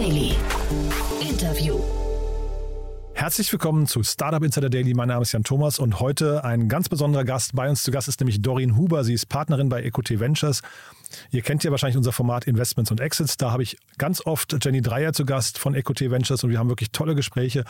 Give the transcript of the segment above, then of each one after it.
Daily. Interview. Herzlich willkommen zu Startup Insider Daily. Mein Name ist Jan Thomas und heute ein ganz besonderer Gast. Bei uns zu Gast ist nämlich Doreen Huber. Sie ist Partnerin bei Equity Ventures. Ihr kennt ja wahrscheinlich unser Format Investments und Exits. Da habe ich ganz oft Jenny Dreier zu Gast von Equity Ventures und wir haben wirklich tolle Gespräche.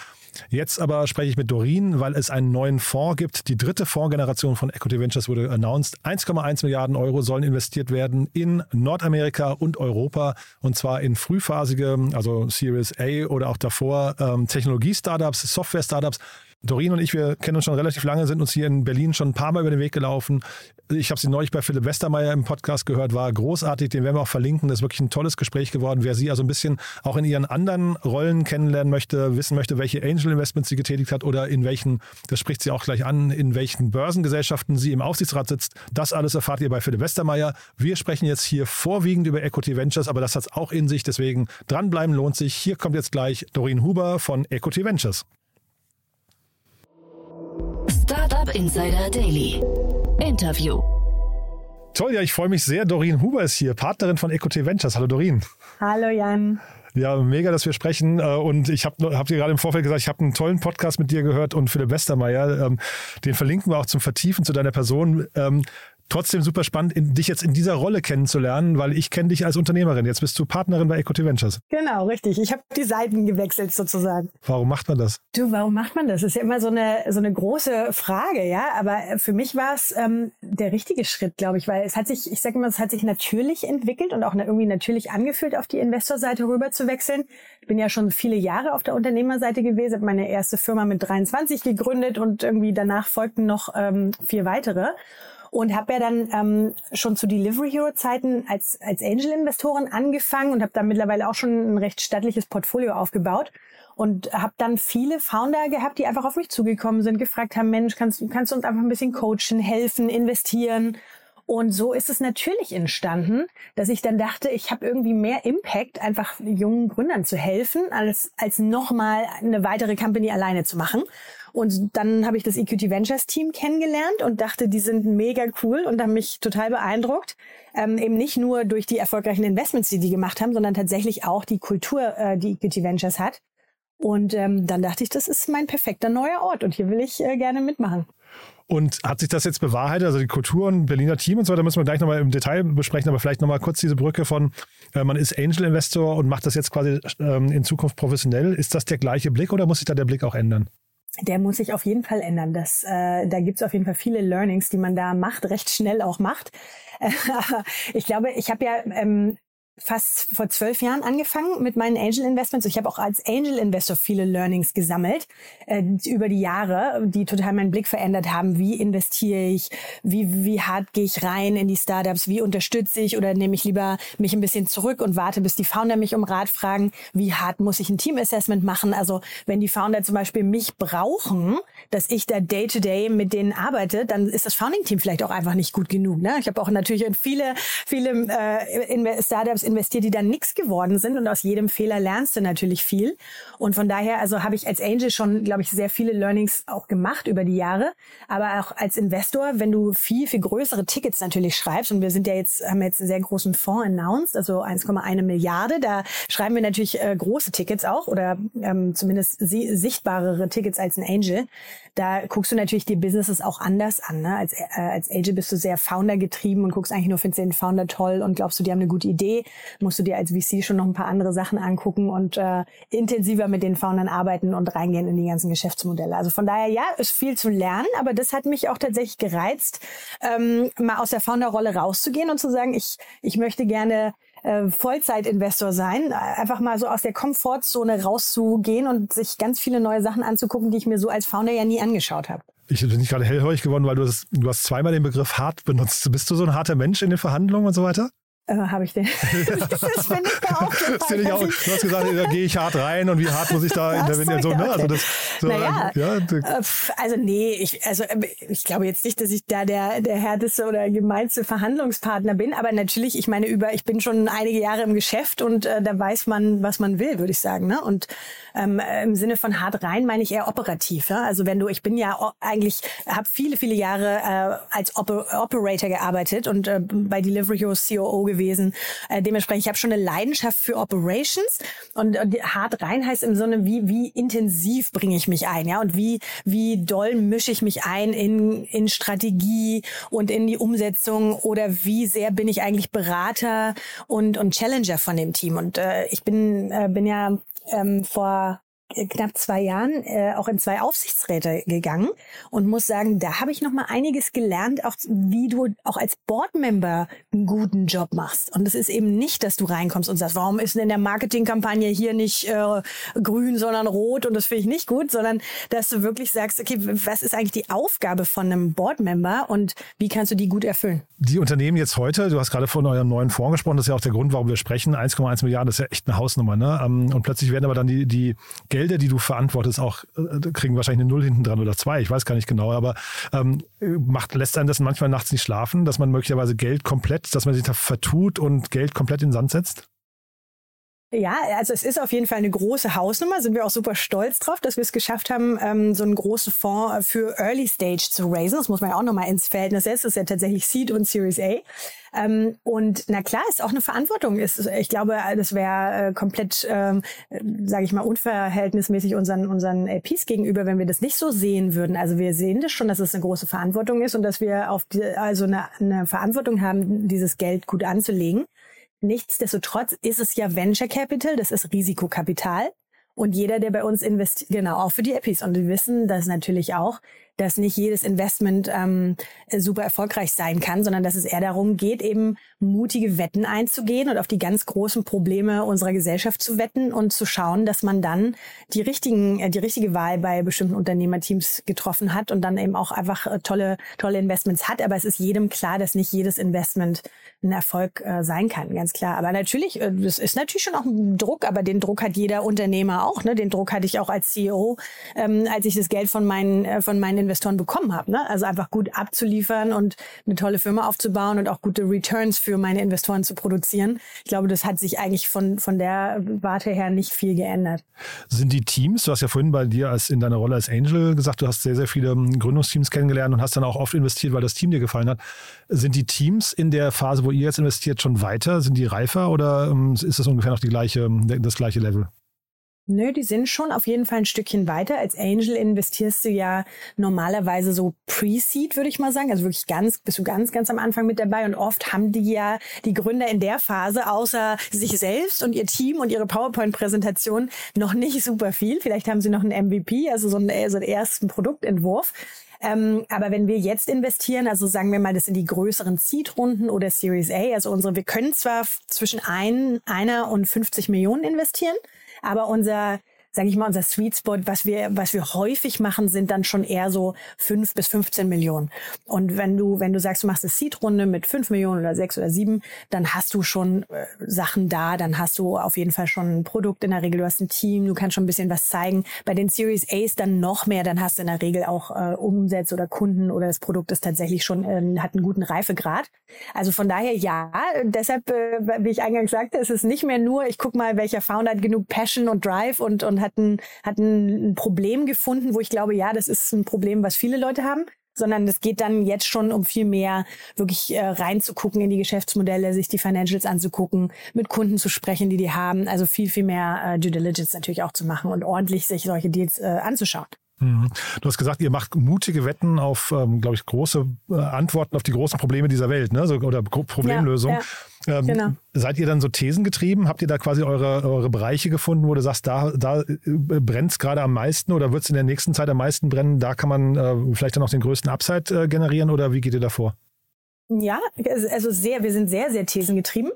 Jetzt aber spreche ich mit Doreen, weil es einen neuen Fonds gibt. Die dritte Fondsgeneration von Equity Ventures wurde announced. 1,1 Milliarden Euro sollen investiert werden in Nordamerika und Europa und zwar in frühphasige, also Series A oder auch davor ähm, Technologie-Startups, Software-Startups. Doreen und ich, wir kennen uns schon relativ lange, sind uns hier in Berlin schon ein paar Mal über den Weg gelaufen. Ich habe sie neulich bei Philipp Westermeier im Podcast gehört, war großartig, den werden wir auch verlinken. Das ist wirklich ein tolles Gespräch geworden. Wer sie also ein bisschen auch in ihren anderen Rollen kennenlernen möchte, wissen möchte, welche Angel Investments sie getätigt hat oder in welchen, das spricht sie auch gleich an, in welchen Börsengesellschaften sie im Aufsichtsrat sitzt. Das alles erfahrt ihr bei Philipp Westermeier. Wir sprechen jetzt hier vorwiegend über Equity Ventures, aber das hat es auch in sich. Deswegen dranbleiben lohnt sich. Hier kommt jetzt gleich Doreen Huber von Equity Ventures. Startup Insider Daily. Interview. Toll, ja, ich freue mich sehr. Doreen Huber ist hier, Partnerin von Equity Ventures. Hallo Doreen. Hallo Jan. Ja, mega, dass wir sprechen. Äh, und ich habe hab dir gerade im Vorfeld gesagt, ich habe einen tollen Podcast mit dir gehört und Philipp Westermeier. Ähm, den verlinken wir auch zum Vertiefen zu deiner Person. Trotzdem super spannend, in, dich jetzt in dieser Rolle kennenzulernen, weil ich kenne dich als Unternehmerin. Jetzt bist du Partnerin bei Equity Ventures. Genau, richtig. Ich habe die Seiten gewechselt sozusagen. Warum macht man das? Du, warum macht man das? Das ist ja immer so eine, so eine große Frage, ja. Aber für mich war es ähm, der richtige Schritt, glaube ich, weil es hat sich, ich sage immer, es hat sich natürlich entwickelt und auch irgendwie natürlich angefühlt, auf die Investorseite rüber zu wechseln. Ich bin ja schon viele Jahre auf der Unternehmerseite gewesen, habe meine erste Firma mit 23 gegründet und irgendwie danach folgten noch ähm, vier weitere und habe ja dann ähm, schon zu Delivery Hero Zeiten als als Angel Investorin angefangen und habe da mittlerweile auch schon ein recht stattliches Portfolio aufgebaut und habe dann viele Founder gehabt, die einfach auf mich zugekommen sind, gefragt haben, Mensch, kannst kannst du uns einfach ein bisschen coachen, helfen, investieren und so ist es natürlich entstanden, dass ich dann dachte, ich habe irgendwie mehr Impact, einfach jungen Gründern zu helfen, als, als nochmal eine weitere Company alleine zu machen. Und dann habe ich das EQT Ventures Team kennengelernt und dachte, die sind mega cool und haben mich total beeindruckt. Ähm, eben nicht nur durch die erfolgreichen Investments, die die gemacht haben, sondern tatsächlich auch die Kultur, äh, die EQT Ventures hat. Und ähm, dann dachte ich, das ist mein perfekter neuer Ort und hier will ich äh, gerne mitmachen. Und hat sich das jetzt bewahrheitet, also die Kultur und Berliner Team und so weiter, müssen wir gleich nochmal im Detail besprechen, aber vielleicht nochmal kurz diese Brücke von, äh, man ist Angel Investor und macht das jetzt quasi ähm, in Zukunft professionell. Ist das der gleiche Blick oder muss sich da der Blick auch ändern? der muss sich auf jeden Fall ändern. Das, äh, da gibt's auf jeden Fall viele Learnings, die man da macht, recht schnell auch macht. Ich glaube, ich habe ja ähm, fast vor zwölf Jahren angefangen mit meinen Angel Investments. Ich habe auch als Angel Investor viele Learnings gesammelt äh, über die Jahre, die total meinen Blick verändert haben. Wie investiere ich? Wie, wie hart gehe ich rein in die Startups? Wie unterstütze ich oder nehme ich lieber mich ein bisschen zurück und warte, bis die Founder mich um Rat fragen? Wie hart muss ich ein Team Assessment machen? Also wenn die Founder zum Beispiel mich brauchen, dass ich da day to day mit denen arbeite, dann ist das Founding Team vielleicht auch einfach nicht gut genug. Ne? Ich habe auch natürlich viele, viele äh, Startups investiert, die dann nichts geworden sind und aus jedem Fehler lernst du natürlich viel. Und von daher, also habe ich als Angel schon, glaube ich, sehr viele Learnings auch gemacht über die Jahre. Aber auch als Investor, wenn du viel, viel größere Tickets natürlich schreibst, und wir sind ja jetzt, haben jetzt einen sehr großen Fonds announced, also 1,1 Milliarde, da schreiben wir natürlich äh, große Tickets auch oder ähm, zumindest sichtbarere Tickets als ein Angel. Da guckst du natürlich die Businesses auch anders an. Ne? Als, äh, als Angel bist du sehr Founder getrieben und guckst eigentlich nur, findest den Founder toll und glaubst du, die haben eine gute Idee musst du dir als VC schon noch ein paar andere Sachen angucken und äh, intensiver mit den Foundern arbeiten und reingehen in die ganzen Geschäftsmodelle. Also von daher, ja, ist viel zu lernen, aber das hat mich auch tatsächlich gereizt, ähm, mal aus der Founderrolle rauszugehen und zu sagen, ich, ich möchte gerne äh, Vollzeitinvestor sein, einfach mal so aus der Komfortzone rauszugehen und sich ganz viele neue Sachen anzugucken, die ich mir so als Founder ja nie angeschaut habe. Ich bin nicht gerade hellhörig geworden, weil du, das, du hast zweimal den Begriff hart benutzt. Bist du so ein harter Mensch in den Verhandlungen und so weiter? Äh, habe ich den. das finde ich da auch. Das ich auch. Du hast gesagt, da gehe ich hart rein und wie hart muss ich da intervenieren. So, ne? also, das, so, naja, ja, äh, also nee, ich, also, äh, ich glaube jetzt nicht, dass ich da der, der härteste oder gemeinste Verhandlungspartner bin, aber natürlich, ich meine, über, ich bin schon einige Jahre im Geschäft und äh, da weiß man, was man will, würde ich sagen. Ne? Und ähm, im Sinne von hart rein meine ich eher operativ. Ja? Also wenn du, ich bin ja eigentlich, habe viele, viele Jahre äh, als Oper Operator gearbeitet und äh, bei Delivery Hero COO gewesen gewesen. Äh, dementsprechend, ich habe schon eine Leidenschaft für Operations und, und hart rein heißt im Sinne, wie, wie intensiv bringe ich mich ein, ja, und wie, wie doll mische ich mich ein in, in Strategie und in die Umsetzung oder wie sehr bin ich eigentlich Berater und, und Challenger von dem Team. Und äh, ich bin, äh, bin ja ähm, vor knapp zwei Jahren äh, auch in zwei Aufsichtsräte gegangen und muss sagen, da habe ich noch mal einiges gelernt, auch wie du auch als Boardmember einen guten Job machst. Und es ist eben nicht, dass du reinkommst und sagst, warum ist denn in der Marketingkampagne hier nicht äh, grün, sondern rot und das finde ich nicht gut, sondern dass du wirklich sagst, okay, was ist eigentlich die Aufgabe von einem Boardmember und wie kannst du die gut erfüllen? Die Unternehmen jetzt heute, du hast gerade von eurem neuen Fonds gesprochen, das ist ja auch der Grund, warum wir sprechen, 1,1 Milliarden, das ist ja echt eine Hausnummer, ne? Ähm, und plötzlich werden aber dann die, die Geld Gelder, die du verantwortest, auch äh, kriegen wahrscheinlich eine Null hinten dran oder zwei. Ich weiß gar nicht genau, aber ähm, macht, lässt einen das manchmal nachts nicht schlafen, dass man möglicherweise Geld komplett, dass man sich da vertut und Geld komplett in den Sand setzt? Ja, also es ist auf jeden Fall eine große Hausnummer. Sind wir auch super stolz drauf, dass wir es geschafft haben, ähm, so einen großen Fonds für Early Stage zu raisen. Das muss man ja auch nochmal ins Verhältnis setzen. Das ist ja tatsächlich Seed und Series A. Ähm, und na klar, ist auch eine Verantwortung. Ist, ich glaube, das wäre äh, komplett, ähm, sage ich mal, unverhältnismäßig unseren unseren LPs gegenüber, wenn wir das nicht so sehen würden. Also wir sehen das schon, dass es eine große Verantwortung ist und dass wir auf die, also eine, eine Verantwortung haben, dieses Geld gut anzulegen. Nichtsdestotrotz ist es ja Venture Capital, das ist Risikokapital. Und jeder, der bei uns investiert, genau, auch für die Epis. Und wir wissen das natürlich auch, dass nicht jedes Investment ähm, super erfolgreich sein kann, sondern dass es eher darum geht, eben mutige Wetten einzugehen und auf die ganz großen Probleme unserer Gesellschaft zu wetten und zu schauen, dass man dann die richtigen, äh, die richtige Wahl bei bestimmten Unternehmerteams getroffen hat und dann eben auch einfach äh, tolle, tolle Investments hat. Aber es ist jedem klar, dass nicht jedes Investment ein Erfolg äh, sein kann, ganz klar. Aber natürlich, äh, das ist natürlich schon auch ein Druck, aber den Druck hat jeder Unternehmer auch. Ne? Den Druck hatte ich auch als CEO, ähm, als ich das Geld von meinen, äh, von meinen Investoren bekommen habe. Ne? Also einfach gut abzuliefern und eine tolle Firma aufzubauen und auch gute Returns für meine Investoren zu produzieren. Ich glaube, das hat sich eigentlich von, von der Warte her nicht viel geändert. Sind die Teams, du hast ja vorhin bei dir als in deiner Rolle als Angel gesagt, du hast sehr, sehr viele ähm, Gründungsteams kennengelernt und hast dann auch oft investiert, weil das Team dir gefallen hat. Sind die Teams in der Phase, wo ihr jetzt investiert, schon weiter? Sind die reifer oder ähm, ist das ungefähr noch die gleiche, das gleiche Level? Nö, die sind schon auf jeden Fall ein Stückchen weiter. Als Angel investierst du ja normalerweise so Pre-Seed, würde ich mal sagen. Also wirklich ganz, bist du ganz, ganz am Anfang mit dabei. Und oft haben die ja die Gründer in der Phase außer sich selbst und ihr Team und ihre PowerPoint-Präsentation noch nicht super viel. Vielleicht haben sie noch einen MVP, also so einen, so einen ersten Produktentwurf. Ähm, aber wenn wir jetzt investieren, also sagen wir mal, das sind die größeren Seed-Runden oder Series A, also unsere, wir können zwar zwischen ein, einer und 50 Millionen investieren, aber unser sage ich mal, unser Sweet Spot, was wir, was wir häufig machen, sind dann schon eher so fünf bis 15 Millionen. Und wenn du, wenn du sagst, du machst eine Seed-Runde mit fünf Millionen oder sechs oder sieben, dann hast du schon äh, Sachen da, dann hast du auf jeden Fall schon ein Produkt in der Regel, du hast ein Team, du kannst schon ein bisschen was zeigen. Bei den Series A's dann noch mehr, dann hast du in der Regel auch äh, Umsätze oder Kunden oder das Produkt ist tatsächlich schon, äh, hat einen guten Reifegrad. Also von daher ja, deshalb, äh, wie ich eingangs sagte, es ist nicht mehr nur, ich guck mal, welcher Founder hat genug Passion und Drive und, und hat ein, hat ein Problem gefunden, wo ich glaube, ja, das ist ein Problem, was viele Leute haben sondern es geht dann jetzt schon um viel mehr wirklich äh, reinzugucken in die Geschäftsmodelle, sich die Financials anzugucken, mit Kunden zu sprechen, die die haben, also viel, viel mehr äh, Due Diligence natürlich auch zu machen und ordentlich sich solche Deals äh, anzuschauen. Mhm. Du hast gesagt, ihr macht mutige Wetten auf, ähm, glaube ich, große äh, Antworten auf die großen Probleme dieser Welt, ne? So, oder Problemlösungen. Ja, ja. Ähm, genau. Seid ihr dann so Thesen getrieben? Habt ihr da quasi eure, eure Bereiche gefunden, wo du sagst, da, da äh, brennt es gerade am meisten oder wird es in der nächsten Zeit am meisten brennen? Da kann man äh, vielleicht dann auch den größten Upside äh, generieren oder wie geht ihr davor? Ja, also sehr, wir sind sehr, sehr thesengetrieben.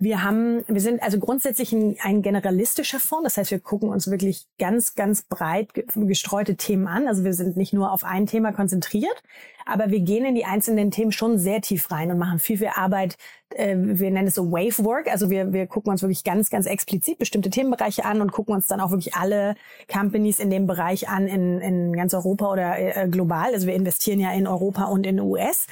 Wir haben, wir sind also grundsätzlich ein, ein, generalistischer Fonds. Das heißt, wir gucken uns wirklich ganz, ganz breit gestreute Themen an. Also wir sind nicht nur auf ein Thema konzentriert, aber wir gehen in die einzelnen Themen schon sehr tief rein und machen viel, viel Arbeit. Äh, wir nennen es so Wave Work. Also wir, wir gucken uns wirklich ganz, ganz explizit bestimmte Themenbereiche an und gucken uns dann auch wirklich alle Companies in dem Bereich an in, in ganz Europa oder äh, global. Also wir investieren ja in Europa und in US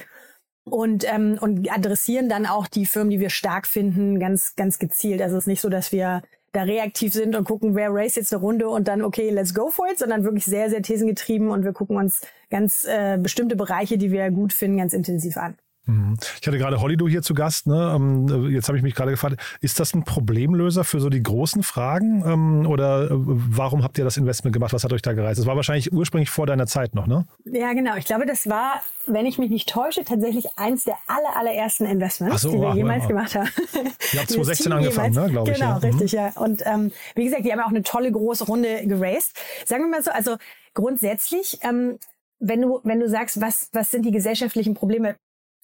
und, ähm, und adressieren dann auch die Firmen, die wir stark finden, ganz, ganz gezielt. Also es ist nicht so, dass wir da reaktiv sind und gucken, wer race jetzt eine Runde und dann, okay, let's go for it, sondern wirklich sehr, sehr thesengetrieben und wir gucken uns ganz äh, bestimmte Bereiche, die wir gut finden, ganz intensiv an. Mhm. Ich hatte gerade Holido hier zu Gast. Ne? Ähm, jetzt habe ich mich gerade gefragt, ist das ein Problemlöser für so die großen Fragen? Ähm, oder äh, warum habt ihr das Investment gemacht? Was hat euch da gereizt? Das war wahrscheinlich ursprünglich vor deiner Zeit noch, ne? Ja, genau. Ich glaube, das war, wenn ich mich nicht täusche, tatsächlich eins der aller, allerersten Investments, so, die wir wow, jemals gemacht haben. Ihr habt 2016 angefangen, ne, glaube ich. Genau, ja. Mhm. richtig, ja. Und ähm, wie gesagt, die haben auch eine tolle große Runde geraced. Sagen wir mal so, also grundsätzlich, ähm, wenn du, wenn du sagst, was, was sind die gesellschaftlichen Probleme,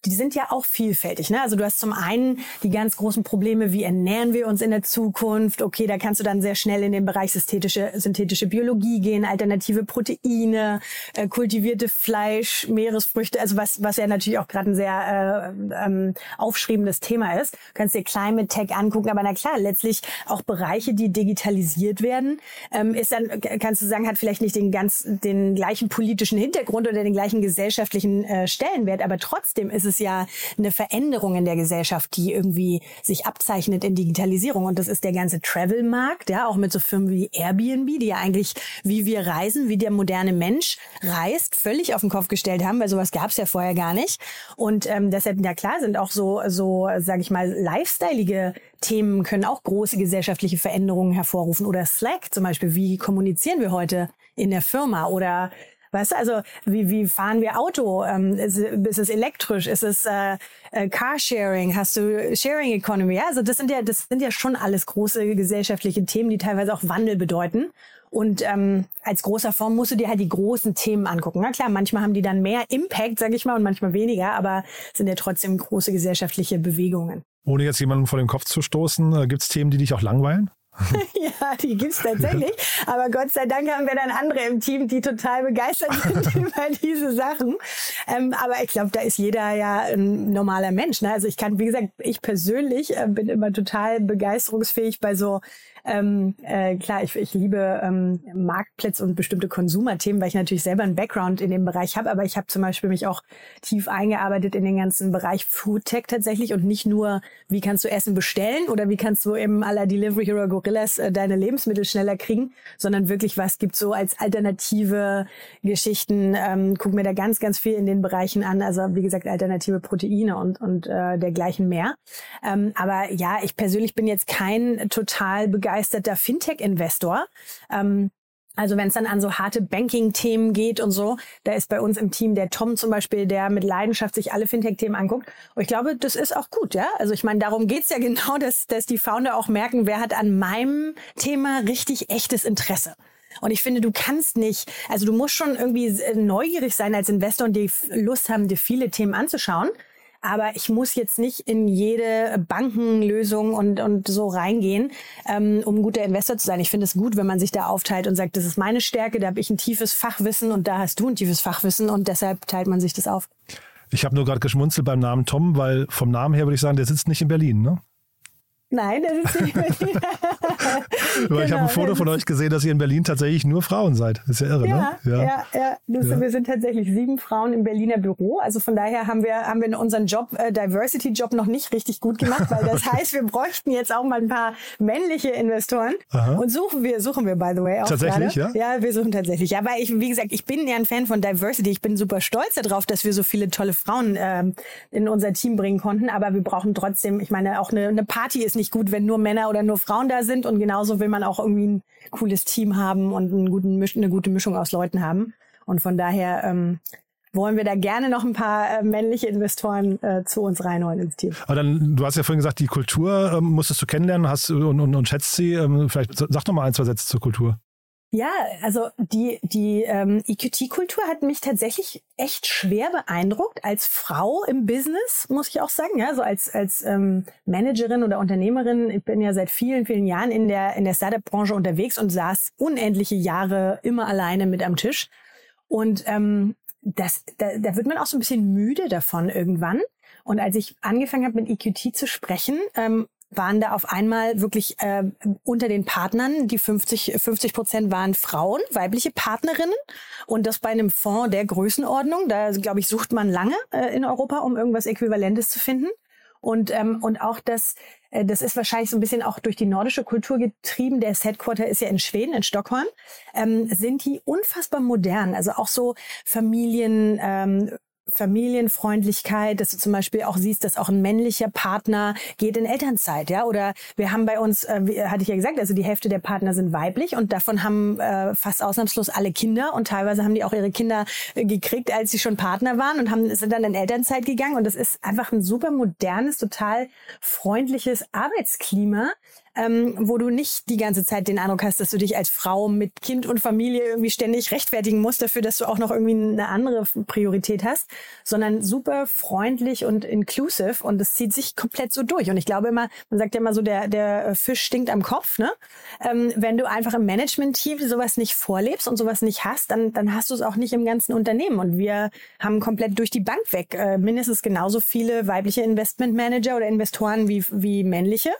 die sind ja auch vielfältig. Ne? Also du hast zum einen die ganz großen Probleme, wie ernähren wir uns in der Zukunft? Okay, da kannst du dann sehr schnell in den Bereich synthetische, synthetische Biologie gehen, alternative Proteine, äh, kultivierte Fleisch, Meeresfrüchte, also was, was ja natürlich auch gerade ein sehr äh, ähm, aufschriebendes Thema ist. Du kannst dir Climate Tech angucken, aber na klar, letztlich auch Bereiche, die digitalisiert werden, ähm, ist dann, kannst du sagen, hat vielleicht nicht den ganz, den gleichen politischen Hintergrund oder den gleichen gesellschaftlichen äh, Stellenwert, aber trotzdem ist es ja eine Veränderung in der Gesellschaft, die irgendwie sich abzeichnet in Digitalisierung. Und das ist der ganze Travel-Markt, ja, auch mit so Firmen wie Airbnb, die ja eigentlich, wie wir reisen, wie der moderne Mensch reist, völlig auf den Kopf gestellt haben, weil sowas gab es ja vorher gar nicht. Und ähm, deshalb, ja klar, sind auch so, so, sage ich mal, lifestyleige Themen können auch große gesellschaftliche Veränderungen hervorrufen. Oder Slack zum Beispiel, wie kommunizieren wir heute in der Firma? Oder Weißt du, also wie, wie fahren wir Auto? Ähm, ist, ist es elektrisch? Ist es äh, äh, Carsharing? Hast du Sharing Economy? Ja, also das sind ja, das sind ja schon alles große gesellschaftliche Themen, die teilweise auch Wandel bedeuten. Und ähm, als großer Fonds musst du dir halt die großen Themen angucken. Na klar, manchmal haben die dann mehr Impact, sag ich mal, und manchmal weniger, aber sind ja trotzdem große gesellschaftliche Bewegungen. Ohne jetzt jemanden vor den Kopf zu stoßen, äh, gibt es Themen, die dich auch langweilen? ja, die gibt's tatsächlich. Aber Gott sei Dank haben wir dann andere im Team, die total begeistert sind über diese Sachen. Ähm, aber ich glaube, da ist jeder ja ein normaler Mensch. Ne? Also ich kann, wie gesagt, ich persönlich äh, bin immer total begeisterungsfähig bei so ähm, äh, klar, ich, ich liebe ähm, Marktplätze und bestimmte Konsumerthemen, weil ich natürlich selber einen Background in dem Bereich habe, aber ich habe zum Beispiel mich auch tief eingearbeitet in den ganzen Bereich Food Tech tatsächlich und nicht nur, wie kannst du Essen bestellen oder wie kannst du eben aller Delivery Hero Gorillas äh, deine Lebensmittel schneller kriegen, sondern wirklich, was gibt so als alternative Geschichten. Ähm, guck mir da ganz, ganz viel in den Bereichen an. Also wie gesagt, alternative Proteine und, und äh, dergleichen mehr. Ähm, aber ja, ich persönlich bin jetzt kein total begeisterter begeisterter Fintech-Investor. Ähm, also wenn es dann an so harte Banking-Themen geht und so, da ist bei uns im Team der Tom zum Beispiel, der mit Leidenschaft sich alle Fintech-Themen anguckt. Und ich glaube, das ist auch gut, ja. Also ich meine, darum geht's ja genau, dass, dass die Founder auch merken, wer hat an meinem Thema richtig echtes Interesse. Und ich finde, du kannst nicht, also du musst schon irgendwie neugierig sein als Investor und die Lust haben, dir viele Themen anzuschauen. Aber ich muss jetzt nicht in jede Bankenlösung und, und so reingehen, ähm, um guter Investor zu sein. Ich finde es gut, wenn man sich da aufteilt und sagt, das ist meine Stärke, da habe ich ein tiefes Fachwissen und da hast du ein tiefes Fachwissen und deshalb teilt man sich das auf. Ich habe nur gerade geschmunzelt beim Namen Tom, weil vom Namen her würde ich sagen, der sitzt nicht in Berlin, ne? Nein, das ist nicht Berlin. genau, ich habe ein Foto von euch gesehen, dass ihr in Berlin tatsächlich nur Frauen seid. Das ist ja irre, ja, ne? Ja, ja. ja. Das, ja. Wir sind tatsächlich sieben Frauen im Berliner Büro. Also von daher haben wir, haben wir unseren Job, äh, Diversity-Job noch nicht richtig gut gemacht, weil das heißt, wir bräuchten jetzt auch mal ein paar männliche Investoren. Aha. Und suchen wir, suchen wir, by the way, auch Tatsächlich, gerade. ja? Ja, wir suchen tatsächlich. Aber ich, wie gesagt, ich bin ja ein Fan von Diversity. Ich bin super stolz darauf, dass wir so viele tolle Frauen äh, in unser Team bringen konnten. Aber wir brauchen trotzdem, ich meine, auch eine, eine Party ist nicht gut, wenn nur Männer oder nur Frauen da sind und genauso will man auch irgendwie ein cooles Team haben und einen guten, eine gute Mischung aus Leuten haben. Und von daher ähm, wollen wir da gerne noch ein paar äh, männliche Investoren äh, zu uns reinholen ins Team. Aber dann, du hast ja vorhin gesagt, die Kultur ähm, musstest du kennenlernen hast und, und, und schätzt sie. Ähm, vielleicht sag doch mal ein, zwei Sätze zur Kultur. Ja, also die, die ähm, EQT-Kultur hat mich tatsächlich echt schwer beeindruckt als Frau im Business, muss ich auch sagen. Ja, so als, als ähm, Managerin oder Unternehmerin. Ich bin ja seit vielen, vielen Jahren in der, in der Startup-Branche unterwegs und saß unendliche Jahre immer alleine mit am Tisch. Und ähm, das, da, da wird man auch so ein bisschen müde davon irgendwann. Und als ich angefangen habe, mit EQT zu sprechen, ähm, waren da auf einmal wirklich äh, unter den Partnern, die 50, 50 Prozent waren Frauen, weibliche Partnerinnen. Und das bei einem Fonds der Größenordnung. Da, glaube ich, sucht man lange äh, in Europa, um irgendwas Äquivalentes zu finden. Und, ähm, und auch das, äh, das ist wahrscheinlich so ein bisschen auch durch die nordische Kultur getrieben. Der Headquarter ist ja in Schweden, in Stockholm. Ähm, sind die unfassbar modern. Also auch so Familien, ähm, Familienfreundlichkeit, dass du zum Beispiel auch siehst, dass auch ein männlicher Partner geht in Elternzeit, ja. Oder wir haben bei uns, äh, hatte ich ja gesagt, also die Hälfte der Partner sind weiblich und davon haben äh, fast ausnahmslos alle Kinder und teilweise haben die auch ihre Kinder äh, gekriegt, als sie schon Partner waren und haben sind dann in Elternzeit gegangen. Und das ist einfach ein super modernes, total freundliches Arbeitsklima, ähm, wo du nicht die ganze Zeit den Eindruck hast, dass du dich als Frau mit Kind und Familie irgendwie ständig rechtfertigen musst dafür, dass du auch noch irgendwie eine andere Priorität hast, sondern super freundlich und inclusive und es zieht sich komplett so durch. Und ich glaube immer, man sagt ja immer so, der, der Fisch stinkt am Kopf, ne? Ähm, wenn du einfach im Management-Team sowas nicht vorlebst und sowas nicht hast, dann, dann hast du es auch nicht im ganzen Unternehmen. Und wir haben komplett durch die Bank weg äh, mindestens genauso viele weibliche Investmentmanager oder Investoren wie, wie männliche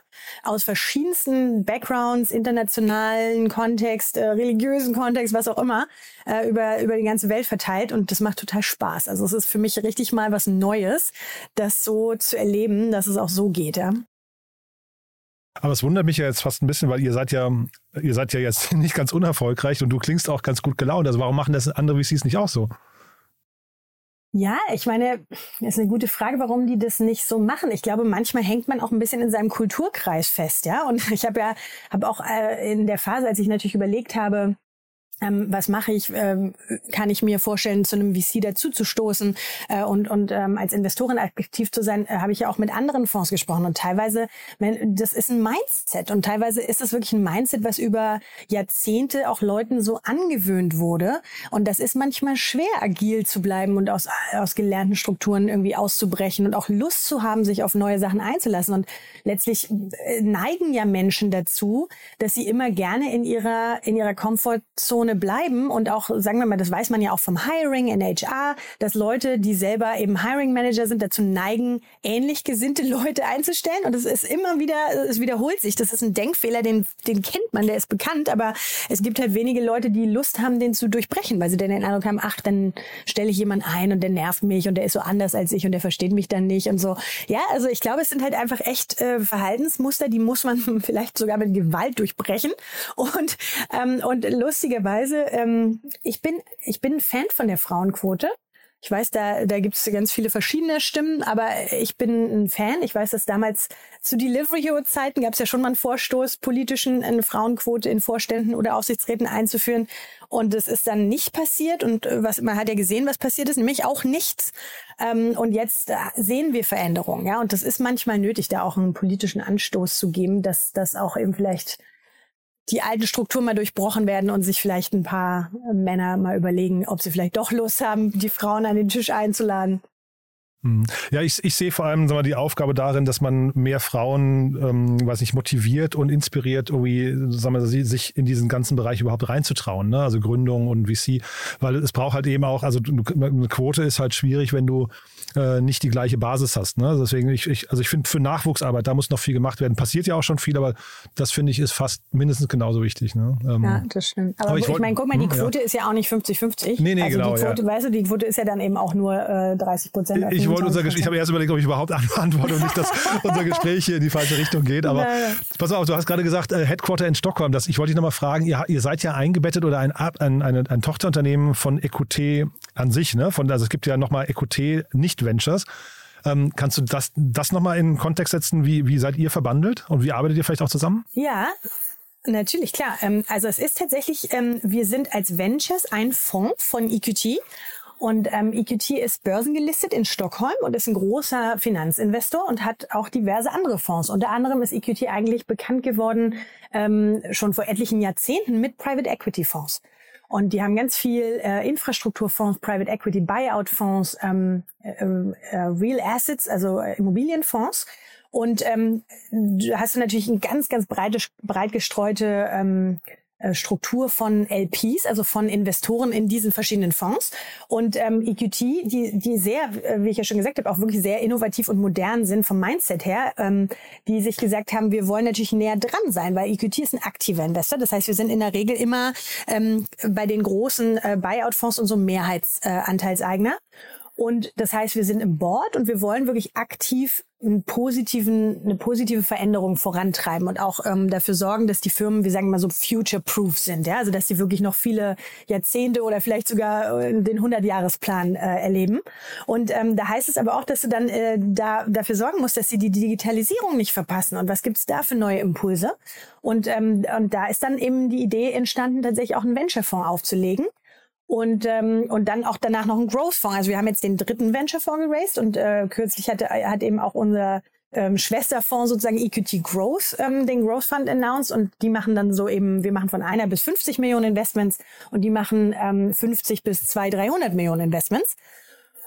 aus verschiedenen verschiedensten Backgrounds, internationalen Kontext, äh, religiösen Kontext, was auch immer, äh, über, über die ganze Welt verteilt. Und das macht total Spaß. Also es ist für mich richtig mal was Neues, das so zu erleben, dass es auch so geht. Ja. Aber es wundert mich ja jetzt fast ein bisschen, weil ihr seid ja, ihr seid ja jetzt nicht ganz unerfolgreich und du klingst auch ganz gut gelaunt. Also warum machen das andere VCs nicht auch so? Ja, ich meine, ist eine gute Frage, warum die das nicht so machen. Ich glaube, manchmal hängt man auch ein bisschen in seinem Kulturkreis fest, ja. Und ich habe ja, habe auch äh, in der Phase, als ich natürlich überlegt habe, ähm, was mache ich, ähm, kann ich mir vorstellen, zu einem VC dazu zu stoßen äh, und, und ähm, als Investorin aktiv zu sein, äh, habe ich ja auch mit anderen Fonds gesprochen. Und teilweise, wenn, das ist ein Mindset. Und teilweise ist es wirklich ein Mindset, was über Jahrzehnte auch Leuten so angewöhnt wurde. Und das ist manchmal schwer, agil zu bleiben und aus, aus gelernten Strukturen irgendwie auszubrechen und auch Lust zu haben, sich auf neue Sachen einzulassen. Und letztlich äh, neigen ja Menschen dazu, dass sie immer gerne in ihrer, in ihrer Komfortzone Zone bleiben und auch, sagen wir mal, das weiß man ja auch vom Hiring in HR, dass Leute, die selber eben Hiring Manager sind, dazu neigen, ähnlich gesinnte Leute einzustellen. Und es ist immer wieder, es wiederholt sich. Das ist ein Denkfehler, den, den kennt man, der ist bekannt, aber es gibt halt wenige Leute, die Lust haben, den zu durchbrechen, weil sie dann den Eindruck haben, ach, dann stelle ich jemanden ein und der nervt mich und der ist so anders als ich und der versteht mich dann nicht und so. Ja, also ich glaube, es sind halt einfach echt äh, Verhaltensmuster, die muss man vielleicht sogar mit Gewalt durchbrechen. Und, ähm, und lustigerweise Weise, ähm, ich bin, ich bin Fan von der Frauenquote. Ich weiß, da, da gibt es ganz viele verschiedene Stimmen, aber ich bin ein Fan. Ich weiß, dass damals zu Delivery Hero Zeiten gab es ja schon mal einen Vorstoß, politischen eine Frauenquote in Vorständen oder Aufsichtsräten einzuführen. Und es ist dann nicht passiert. Und äh, was man hat ja gesehen, was passiert ist, nämlich auch nichts. Ähm, und jetzt äh, sehen wir Veränderungen, ja. Und das ist manchmal nötig, da auch einen politischen Anstoß zu geben, dass das auch eben vielleicht die alten Strukturen mal durchbrochen werden und sich vielleicht ein paar Männer mal überlegen, ob sie vielleicht doch Lust haben, die Frauen an den Tisch einzuladen. Hm. Ja, ich, ich sehe vor allem sagen wir, die Aufgabe darin, dass man mehr Frauen, ähm, weiß nicht, motiviert und inspiriert, irgendwie, sagen wir, sich in diesen ganzen Bereich überhaupt reinzutrauen, ne? Also Gründung und VC, weil es braucht halt eben auch, also eine Quote ist halt schwierig, wenn du äh, nicht die gleiche Basis hast. Ne? Deswegen, ich, ich, also ich finde für Nachwuchsarbeit, da muss noch viel gemacht werden. Passiert ja auch schon viel, aber das finde ich ist fast mindestens genauso wichtig. Ne? Ähm, ja, das stimmt. Aber, aber ich, ich meine, guck mal, die hm, Quote ja. ist ja auch nicht 50-50. Nee, nee, also genau. Die Quote, ja. weißt du, die Quote ist ja dann eben auch nur äh, 30 Prozent. Ich wollte unser ich habe erst überlegt, ob ich überhaupt antworte und nicht, dass unser Gespräch hier in die falsche Richtung geht. Aber naja. pass auf, du hast gerade gesagt, äh, Headquarter in Stockholm. Das, ich wollte dich nochmal fragen, ihr, ihr seid ja eingebettet oder ein, ein, ein, ein Tochterunternehmen von Ecoute an sich, ne? Von, also es gibt ja nochmal Ecoute nicht Ventures. Ähm, kannst du das, das nochmal in den Kontext setzen? Wie, wie seid ihr verbandelt und wie arbeitet ihr vielleicht auch zusammen? Ja, Natürlich, klar. Ähm, also es ist tatsächlich, ähm, wir sind als Ventures ein Fonds von EQT und ähm, EQT ist börsengelistet in Stockholm und ist ein großer Finanzinvestor und hat auch diverse andere Fonds. Unter anderem ist EQT eigentlich bekannt geworden ähm, schon vor etlichen Jahrzehnten mit Private Equity Fonds. Und die haben ganz viel äh, Infrastrukturfonds, Private Equity Buyout Fonds, ähm, äh, äh, Real Assets, also äh, Immobilienfonds. Und ähm, du hast natürlich ein ganz, ganz breite, breit gestreute ähm, äh, Struktur von LPs, also von Investoren in diesen verschiedenen Fonds. Und ähm, EQT, die, die sehr, äh, wie ich ja schon gesagt habe, auch wirklich sehr innovativ und modern sind vom Mindset her, ähm, die sich gesagt haben, wir wollen natürlich näher dran sein, weil EQT ist ein aktiver Investor. Das heißt, wir sind in der Regel immer ähm, bei den großen äh, Buyout-Fonds und so Mehrheitsanteilseigner. Äh, Und das heißt, wir sind im Board und wir wollen wirklich aktiv einen positiven, eine positive Veränderung vorantreiben und auch ähm, dafür sorgen, dass die Firmen, wir sagen mal so, future-proof sind. Ja? Also dass sie wirklich noch viele Jahrzehnte oder vielleicht sogar äh, den 100-Jahresplan äh, erleben. Und ähm, da heißt es aber auch, dass du dann äh, da, dafür sorgen musst, dass sie die Digitalisierung nicht verpassen. Und was gibt's da für neue Impulse? Und, ähm, und da ist dann eben die Idee entstanden, tatsächlich auch einen Venture-Fonds aufzulegen und, ähm, und dann auch danach noch ein Growth-Fonds. Also wir haben jetzt den dritten Venture-Fonds geraced und äh, kürzlich hatte, hat eben auch unser ähm, Schwesterfonds sozusagen EQT Growth ähm, den Growth Fund announced und die machen dann so eben, wir machen von einer bis 50 Millionen Investments und die machen ähm, 50 bis 200, 300 Millionen Investments.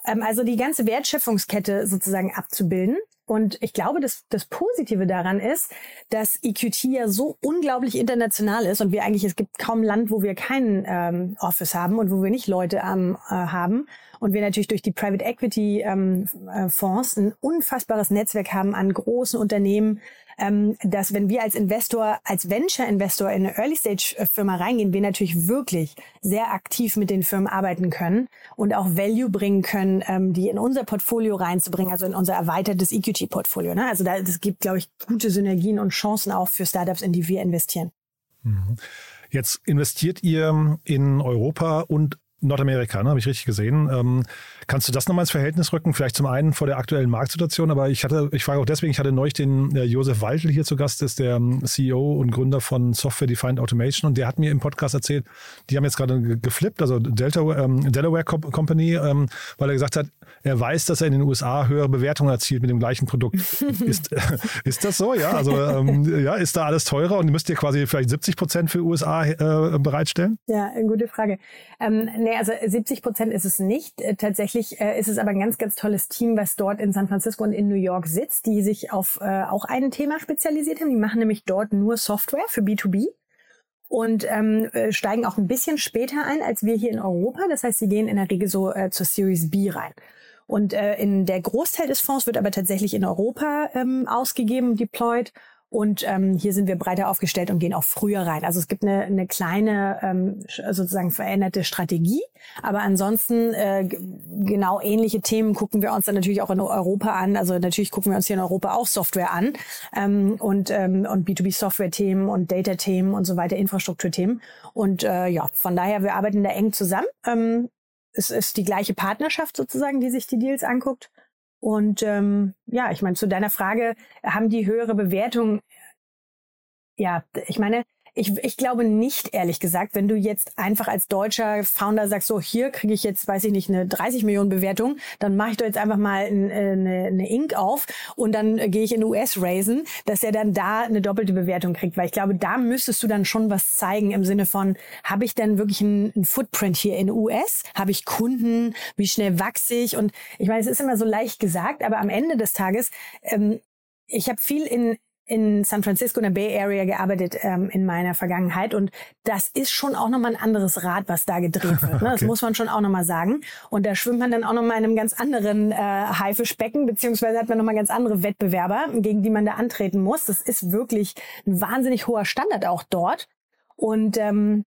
Ähm, also die ganze Wertschöpfungskette sozusagen abzubilden. Und ich glaube, dass das Positive daran ist, dass EQT ja so unglaublich international ist und wir eigentlich, es gibt kaum Land, wo wir keinen ähm, Office haben und wo wir nicht Leute ähm, äh, haben. Und wir natürlich durch die Private Equity ähm, äh, Fonds ein unfassbares Netzwerk haben an großen Unternehmen, ähm, dass wenn wir als Investor, als Venture-Investor in eine Early-Stage-Firma reingehen, wir natürlich wirklich sehr aktiv mit den Firmen arbeiten können und auch Value bringen können, ähm, die in unser Portfolio reinzubringen, also in unser erweitertes EQT-Portfolio. Ne? Also da, das gibt, glaube ich, gute Synergien und Chancen auch für Startups, in die wir investieren. Mhm. Jetzt investiert ihr in Europa und Nordamerika, ne? habe ich richtig gesehen. Ähm, kannst du das nochmal ins Verhältnis rücken? Vielleicht zum einen vor der aktuellen Marktsituation, aber ich hatte, ich frage auch deswegen, ich hatte neulich den äh, Josef Waldl hier zu Gast, ist der ähm, CEO und Gründer von Software Defined Automation und der hat mir im Podcast erzählt, die haben jetzt gerade geflippt, also Delta, ähm, Delaware Company, ähm, weil er gesagt hat, er weiß, dass er in den USA höhere Bewertungen erzielt mit dem gleichen Produkt. ist, ist das so? Ja, also ähm, ja, ist da alles teurer und müsst ihr quasi vielleicht 70 Prozent für USA äh, bereitstellen? Ja, eine gute Frage. Ähm, nee, also 70 Prozent ist es nicht. Äh, tatsächlich äh, ist es aber ein ganz, ganz tolles Team, was dort in San Francisco und in New York sitzt, die sich auf äh, auch ein Thema spezialisiert haben. Die machen nämlich dort nur Software für B2B und ähm, äh, steigen auch ein bisschen später ein als wir hier in Europa. Das heißt, sie gehen in der Regel so äh, zur Series B rein. Und äh, in der Großteil des Fonds wird aber tatsächlich in Europa ähm, ausgegeben, deployed. Und ähm, hier sind wir breiter aufgestellt und gehen auch früher rein. Also es gibt eine, eine kleine ähm, sozusagen veränderte Strategie, aber ansonsten äh, genau ähnliche Themen gucken wir uns dann natürlich auch in Europa an. Also natürlich gucken wir uns hier in Europa auch Software an ähm, und ähm, und B2B-Software-Themen und Data-Themen und so weiter, Infrastrukturthemen. Und äh, ja, von daher wir arbeiten da eng zusammen. Ähm, es ist die gleiche Partnerschaft sozusagen, die sich die Deals anguckt. Und ähm, ja, ich meine, zu deiner Frage, haben die höhere Bewertung? Ja, ich meine, ich, ich glaube nicht, ehrlich gesagt, wenn du jetzt einfach als deutscher Founder sagst, so hier kriege ich jetzt, weiß ich nicht, eine 30 Millionen Bewertung, dann mache ich doch jetzt einfach mal eine, eine Ink auf und dann gehe ich in US raisen, dass er dann da eine doppelte Bewertung kriegt. Weil ich glaube, da müsstest du dann schon was zeigen im Sinne von, habe ich denn wirklich einen, einen Footprint hier in US? Habe ich Kunden? Wie schnell wachse ich? Und ich meine, es ist immer so leicht gesagt, aber am Ende des Tages, ähm, ich habe viel in in San Francisco in der Bay Area gearbeitet ähm, in meiner Vergangenheit und das ist schon auch nochmal ein anderes Rad, was da gedreht wird. Ne? Das okay. muss man schon auch nochmal sagen. Und da schwimmt man dann auch nochmal in einem ganz anderen äh, Haifischbecken, beziehungsweise hat man nochmal ganz andere Wettbewerber, gegen die man da antreten muss. Das ist wirklich ein wahnsinnig hoher Standard auch dort. Und ähm,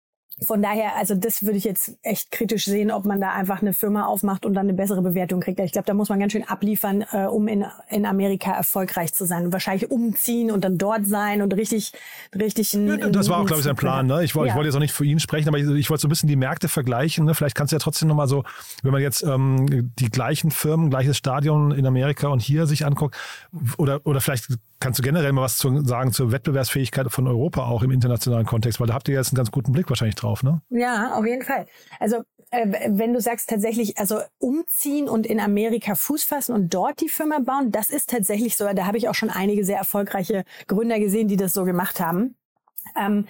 von daher, also das würde ich jetzt echt kritisch sehen, ob man da einfach eine Firma aufmacht und dann eine bessere Bewertung kriegt. Ich glaube, da muss man ganz schön abliefern, äh, um in, in Amerika erfolgreich zu sein. Und wahrscheinlich umziehen und dann dort sein und richtig, richtig. Ein, ja, das war auch, glaube ich, sein Plan. Ne? Ich, wollte, ja. ich wollte jetzt auch nicht für ihn sprechen, aber ich, ich wollte so ein bisschen die Märkte vergleichen. Ne? Vielleicht kannst du ja trotzdem nochmal so, wenn man jetzt ähm, die gleichen Firmen, gleiches Stadion in Amerika und hier sich anguckt, oder, oder vielleicht kannst du generell mal was zu, sagen zur Wettbewerbsfähigkeit von Europa auch im internationalen Kontext, weil da habt ihr jetzt einen ganz guten Blick wahrscheinlich drauf ne? Ja, auf jeden Fall. Also äh, wenn du sagst tatsächlich, also umziehen und in Amerika Fuß fassen und dort die Firma bauen, das ist tatsächlich so. Da habe ich auch schon einige sehr erfolgreiche Gründer gesehen, die das so gemacht haben. Ähm,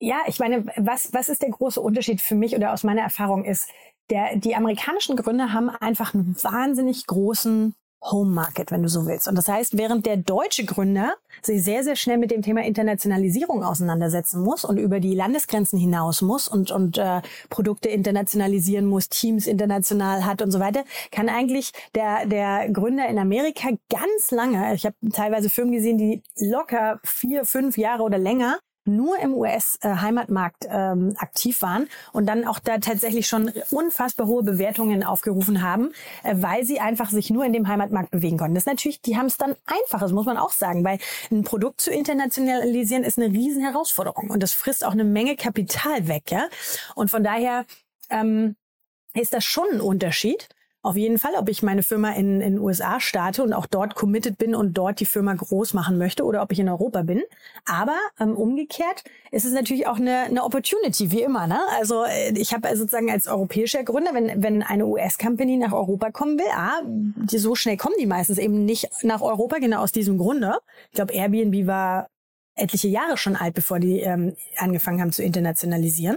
ja, ich meine, was, was ist der große Unterschied für mich oder aus meiner Erfahrung ist, der, die amerikanischen Gründer haben einfach einen wahnsinnig großen Home Market, wenn du so willst. Und das heißt, während der deutsche Gründer sich sehr, sehr schnell mit dem Thema Internationalisierung auseinandersetzen muss und über die Landesgrenzen hinaus muss und, und äh, Produkte internationalisieren muss, Teams international hat und so weiter, kann eigentlich der, der Gründer in Amerika ganz lange, ich habe teilweise Firmen gesehen, die locker vier, fünf Jahre oder länger nur im US-Heimatmarkt ähm, aktiv waren und dann auch da tatsächlich schon unfassbar hohe Bewertungen aufgerufen haben, äh, weil sie einfach sich nur in dem Heimatmarkt bewegen konnten. Das ist natürlich, die haben es dann einfach, das muss man auch sagen, weil ein Produkt zu internationalisieren ist eine riesen Herausforderung und das frisst auch eine Menge Kapital weg, ja. Und von daher ähm, ist das schon ein Unterschied. Auf jeden Fall, ob ich meine Firma in den USA starte und auch dort committed bin und dort die Firma groß machen möchte oder ob ich in Europa bin. Aber ähm, umgekehrt ist es natürlich auch eine, eine Opportunity, wie immer. Ne? Also äh, ich habe sozusagen als europäischer Gründer, wenn, wenn eine US-Company nach Europa kommen will, ah, die, so schnell kommen die meistens eben nicht nach Europa, genau aus diesem Grunde. Ich glaube, Airbnb war etliche Jahre schon alt, bevor die ähm, angefangen haben zu internationalisieren.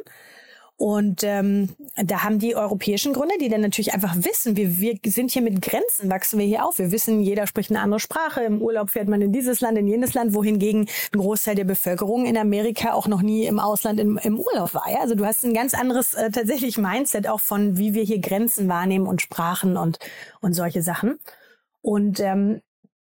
Und ähm, da haben die europäischen Gründer, die dann natürlich einfach wissen, wir, wir sind hier mit Grenzen, wachsen wir hier auf. Wir wissen, jeder spricht eine andere Sprache. Im Urlaub fährt man in dieses Land, in jenes Land, wohingegen ein Großteil der Bevölkerung in Amerika auch noch nie im Ausland im, im Urlaub war. Ja? Also du hast ein ganz anderes äh, tatsächlich Mindset auch von, wie wir hier Grenzen wahrnehmen und Sprachen und, und solche Sachen. Und ähm,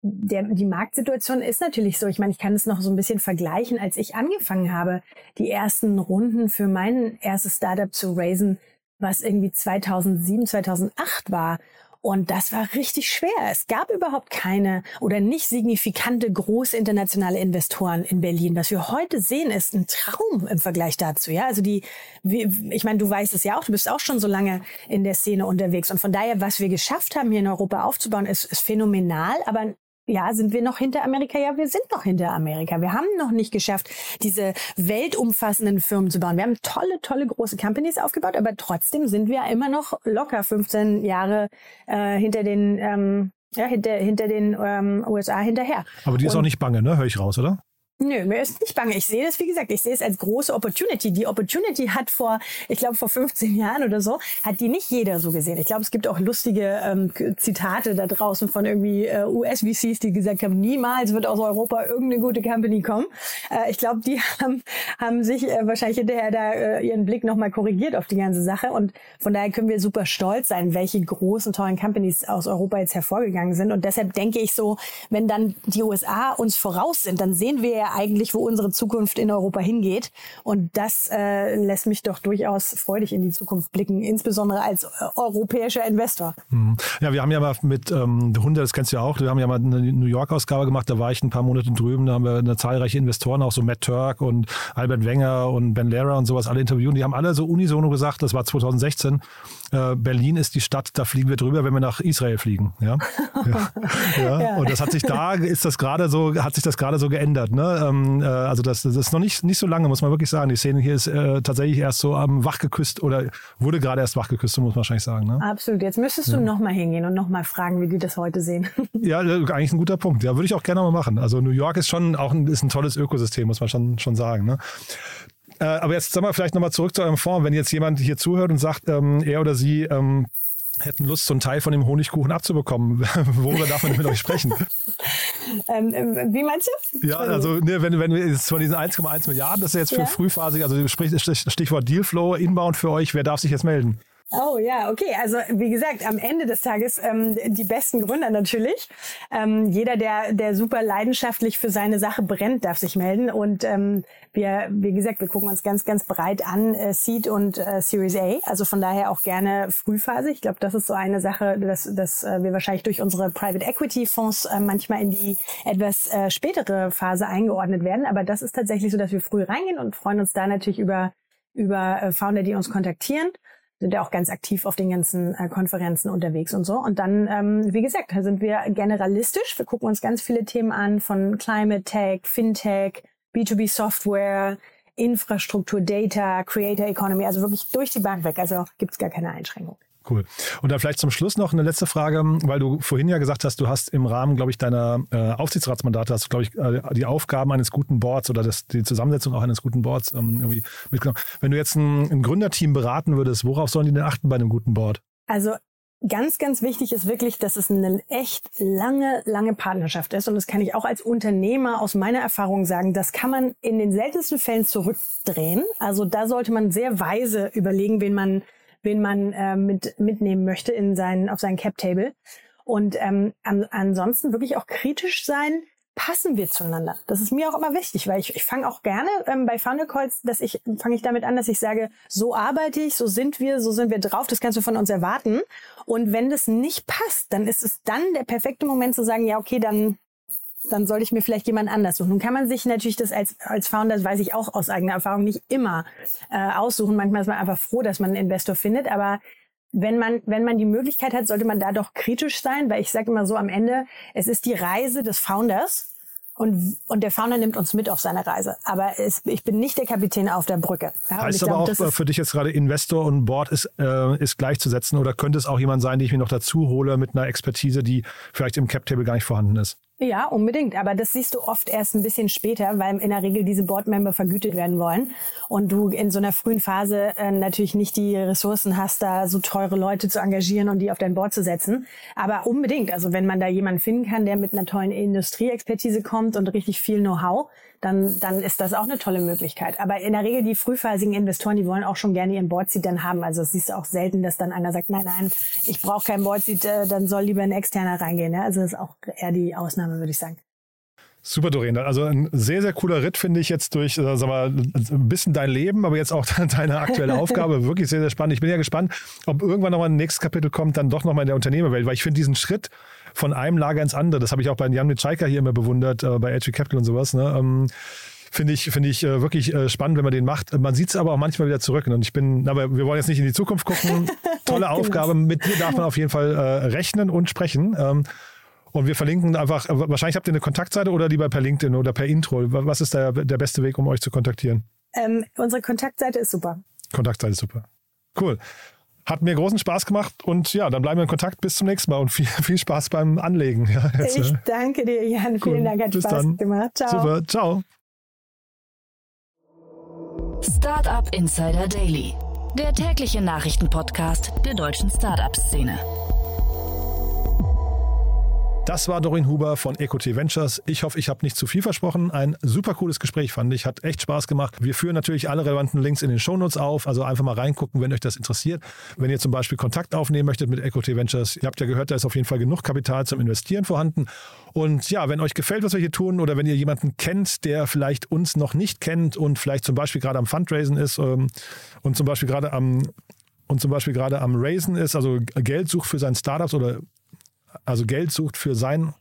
der, die Marktsituation ist natürlich so. Ich meine, ich kann es noch so ein bisschen vergleichen. Als ich angefangen habe, die ersten Runden für mein erstes Startup zu raisen, was irgendwie 2007, 2008 war. Und das war richtig schwer. Es gab überhaupt keine oder nicht signifikante große internationale Investoren in Berlin. Was wir heute sehen, ist ein Traum im Vergleich dazu. Ja, also die, ich meine, du weißt es ja auch, du bist auch schon so lange in der Szene unterwegs. Und von daher, was wir geschafft haben, hier in Europa aufzubauen, ist, ist phänomenal. Aber ja, sind wir noch hinter Amerika? Ja, wir sind noch hinter Amerika. Wir haben noch nicht geschafft, diese weltumfassenden Firmen zu bauen. Wir haben tolle, tolle große Companies aufgebaut, aber trotzdem sind wir immer noch locker 15 Jahre äh, hinter den ähm, ja, hinter, hinter den ähm, USA hinterher. Aber die ist Und, auch nicht bange, ne? Höre ich raus, oder? Nö, mir ist nicht bange. Ich sehe das, wie gesagt, ich sehe es als große Opportunity. Die Opportunity hat vor, ich glaube, vor 15 Jahren oder so, hat die nicht jeder so gesehen. Ich glaube, es gibt auch lustige ähm, Zitate da draußen von irgendwie äh, US-VCs, die gesagt haben, niemals wird aus Europa irgendeine gute Company kommen. Äh, ich glaube, die haben, haben sich äh, wahrscheinlich hinterher da äh, ihren Blick nochmal korrigiert auf die ganze Sache. Und von daher können wir super stolz sein, welche großen, tollen Companies aus Europa jetzt hervorgegangen sind. Und deshalb denke ich so, wenn dann die USA uns voraus sind, dann sehen wir ja eigentlich, wo unsere Zukunft in Europa hingeht. Und das äh, lässt mich doch durchaus freudig in die Zukunft blicken, insbesondere als äh, europäischer Investor. Mhm. Ja, wir haben ja mal mit ähm, Hunde, das kennst du ja auch, wir haben ja mal eine New York-Ausgabe gemacht, da war ich ein paar Monate drüben, da haben wir eine zahlreiche Investoren, auch so Matt Turk und Albert Wenger und Ben Lehrer und sowas alle interviewen. Die haben alle so unisono gesagt, das war 2016, äh, Berlin ist die Stadt, da fliegen wir drüber, wenn wir nach Israel fliegen. Ja? ja. ja. Und das hat sich da, ist das gerade so, hat sich das gerade so geändert. Ne? Ähm, äh, also das, das ist noch nicht, nicht so lange, muss man wirklich sagen. Die Szene hier ist äh, tatsächlich erst so am wachgeküsst oder wurde gerade erst wachgeküsst, so muss man wahrscheinlich sagen. Ne? Absolut. Jetzt müsstest du ja. nochmal hingehen und nochmal fragen, wie die das heute sehen. ja, äh, eigentlich ein guter Punkt. Ja, würde ich auch gerne mal machen. Also New York ist schon auch ein, ist ein tolles Ökosystem, muss man schon, schon sagen. Ne? Äh, aber jetzt sagen wir vielleicht nochmal zurück zu eurem Fonds. Wenn jetzt jemand hier zuhört und sagt, ähm, er oder sie ähm, hätten Lust, so einen Teil von dem Honigkuchen abzubekommen, worüber darf man mit euch sprechen? ähm, äh, wie meinst du? Ja, also ne, wenn, wenn wir jetzt von diesen 1,1 Milliarden, das ist jetzt für ja. frühphasig, also sprich, Stichwort Dealflow, Inbound für euch, wer darf sich jetzt melden? Oh ja, okay. Also wie gesagt, am Ende des Tages ähm, die besten Gründer natürlich. Ähm, jeder, der, der super leidenschaftlich für seine Sache brennt, darf sich melden. Und ähm, wir, wie gesagt, wir gucken uns ganz, ganz breit an, äh, Seed und äh, Series A. Also von daher auch gerne Frühphase. Ich glaube, das ist so eine Sache, dass, dass äh, wir wahrscheinlich durch unsere Private Equity Fonds äh, manchmal in die etwas äh, spätere Phase eingeordnet werden. Aber das ist tatsächlich so, dass wir früh reingehen und freuen uns da natürlich über über äh, Founder, die uns kontaktieren sind ja auch ganz aktiv auf den ganzen äh, Konferenzen unterwegs und so. Und dann, ähm, wie gesagt, sind wir generalistisch. Wir gucken uns ganz viele Themen an von Climate Tech, Fintech, B2B Software, Infrastruktur, Data, Creator Economy, also wirklich durch die Bank weg. Also gibt's gar keine Einschränkung. Cool. Und dann vielleicht zum Schluss noch eine letzte Frage, weil du vorhin ja gesagt hast, du hast im Rahmen, glaube ich, deiner äh, Aufsichtsratsmandate, hast du, glaube ich, äh, die Aufgaben eines guten Boards oder das, die Zusammensetzung auch eines guten Boards ähm, irgendwie mitgenommen. Wenn du jetzt ein, ein Gründerteam beraten würdest, worauf sollen die denn achten bei einem guten Board? Also ganz, ganz wichtig ist wirklich, dass es eine echt lange, lange Partnerschaft ist. Und das kann ich auch als Unternehmer aus meiner Erfahrung sagen. Das kann man in den seltensten Fällen zurückdrehen. Also da sollte man sehr weise überlegen, wen man wen man äh, mit, mitnehmen möchte in seinen, auf seinen Cap-Table. Und ähm, an, ansonsten wirklich auch kritisch sein, passen wir zueinander? Das ist mir auch immer wichtig, weil ich, ich fange auch gerne ähm, bei Funnel Calls, dass ich fange ich damit an, dass ich sage, so arbeite ich, so sind wir, so sind wir drauf, das kannst du von uns erwarten. Und wenn das nicht passt, dann ist es dann der perfekte Moment zu sagen, ja, okay, dann dann sollte ich mir vielleicht jemand anders suchen. Nun kann man sich natürlich das als, als Founder, das weiß ich auch aus eigener Erfahrung, nicht immer äh, aussuchen. Manchmal ist man einfach froh, dass man einen Investor findet, aber wenn man, wenn man die Möglichkeit hat, sollte man da doch kritisch sein, weil ich sage immer so am Ende, es ist die Reise des Founders und, und der Founder nimmt uns mit auf seine Reise. Aber es, ich bin nicht der Kapitän auf der Brücke. Ja, heißt aber glaub, auch für dich jetzt gerade Investor und Board ist, äh, ist gleichzusetzen oder könnte es auch jemand sein, den ich mir noch dazu hole mit einer Expertise, die vielleicht im Cap-Table gar nicht vorhanden ist? Ja, unbedingt. Aber das siehst du oft erst ein bisschen später, weil in der Regel diese Boardmember vergütet werden wollen und du in so einer frühen Phase äh, natürlich nicht die Ressourcen hast, da so teure Leute zu engagieren und die auf dein Board zu setzen. Aber unbedingt. Also wenn man da jemanden finden kann, der mit einer tollen Industrieexpertise kommt und richtig viel Know-how, dann, dann ist das auch eine tolle Möglichkeit. Aber in der Regel die frühphasigen Investoren, die wollen auch schon gerne ihren Boardseat dann haben. Also es siehst du auch selten, dass dann einer sagt, nein, nein, ich brauche kein Boardseat, äh, dann soll lieber ein externer reingehen. Ja? Also das ist auch eher die Ausnahme, würde ich sagen. Super, Doreen. Also ein sehr, sehr cooler Ritt, finde ich jetzt durch, äh, sag mal, ein bisschen dein Leben, aber jetzt auch deine aktuelle Aufgabe. Wirklich sehr, sehr spannend. Ich bin ja gespannt, ob irgendwann nochmal ein nächstes Kapitel kommt, dann doch nochmal in der Unternehmerwelt, weil ich finde diesen Schritt von einem Lager ins andere, das habe ich auch bei Jan Mitschaiker hier immer bewundert, äh, bei HG Capital und sowas, ne? Ähm, finde ich, finde ich äh, wirklich äh, spannend, wenn man den macht. Man sieht es aber auch manchmal wieder zurück. Und ich bin, aber wir wollen jetzt nicht in die Zukunft gucken. Tolle Aufgabe. Mit dir darf man auf jeden Fall äh, rechnen und sprechen. Ähm, und wir verlinken einfach, wahrscheinlich habt ihr eine Kontaktseite oder lieber per LinkedIn oder per Intro. Was ist der, der beste Weg, um euch zu kontaktieren? Ähm, unsere Kontaktseite ist super. Kontaktseite ist super. Cool. Hat mir großen Spaß gemacht und ja, dann bleiben wir in Kontakt. Bis zum nächsten Mal und viel, viel Spaß beim Anlegen. Ja, jetzt, ich danke dir, Jan. Cool. Vielen Dank, hat Bis Spaß dann. gemacht. Ciao. Super, ciao. Startup Insider Daily, der tägliche Nachrichtenpodcast der deutschen Startup-Szene. Das war Dorin Huber von EcoT Ventures. Ich hoffe, ich habe nicht zu viel versprochen. Ein super cooles Gespräch fand ich, hat echt Spaß gemacht. Wir führen natürlich alle relevanten Links in den Shownotes auf, also einfach mal reingucken, wenn euch das interessiert. Wenn ihr zum Beispiel Kontakt aufnehmen möchtet mit EcoT Ventures, ihr habt ja gehört, da ist auf jeden Fall genug Kapital zum Investieren vorhanden. Und ja, wenn euch gefällt, was wir hier tun oder wenn ihr jemanden kennt, der vielleicht uns noch nicht kennt und vielleicht zum Beispiel gerade am Fundraisen ist ähm, und zum Beispiel gerade am und zum Beispiel gerade am Raisen ist, also Geld sucht für sein Startups oder also Geld sucht für sein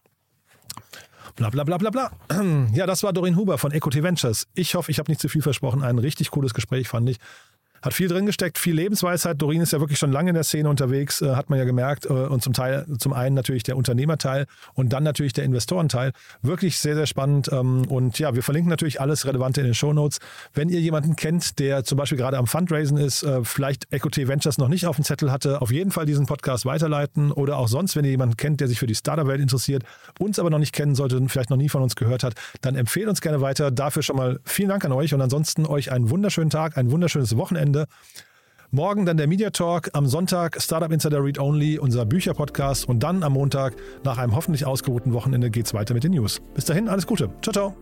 Bla bla bla bla bla. Ja, das war Dorin Huber von Equity Ventures. Ich hoffe, ich habe nicht zu viel versprochen. Ein richtig cooles Gespräch, fand ich. Hat viel drin gesteckt, viel Lebensweisheit. Dorin ist ja wirklich schon lange in der Szene unterwegs, äh, hat man ja gemerkt. Äh, und zum Teil, zum einen natürlich der Unternehmerteil und dann natürlich der Investorenteil. Wirklich sehr, sehr spannend. Ähm, und ja, wir verlinken natürlich alles Relevante in den Show Notes. Wenn ihr jemanden kennt, der zum Beispiel gerade am Fundraisen ist, äh, vielleicht Equity Ventures noch nicht auf dem Zettel hatte, auf jeden Fall diesen Podcast weiterleiten oder auch sonst, wenn ihr jemanden kennt, der sich für die Startup-Welt interessiert, uns aber noch nicht kennen sollte, vielleicht noch nie von uns gehört hat, dann empfehlt uns gerne weiter. Dafür schon mal vielen Dank an euch und ansonsten euch einen wunderschönen Tag, ein wunderschönes Wochenende Wochenende. Morgen dann der Media Talk, am Sonntag Startup Insider Read Only, unser Bücherpodcast und dann am Montag nach einem hoffentlich ausgeruhten Wochenende geht es weiter mit den News. Bis dahin, alles Gute. Ciao, ciao.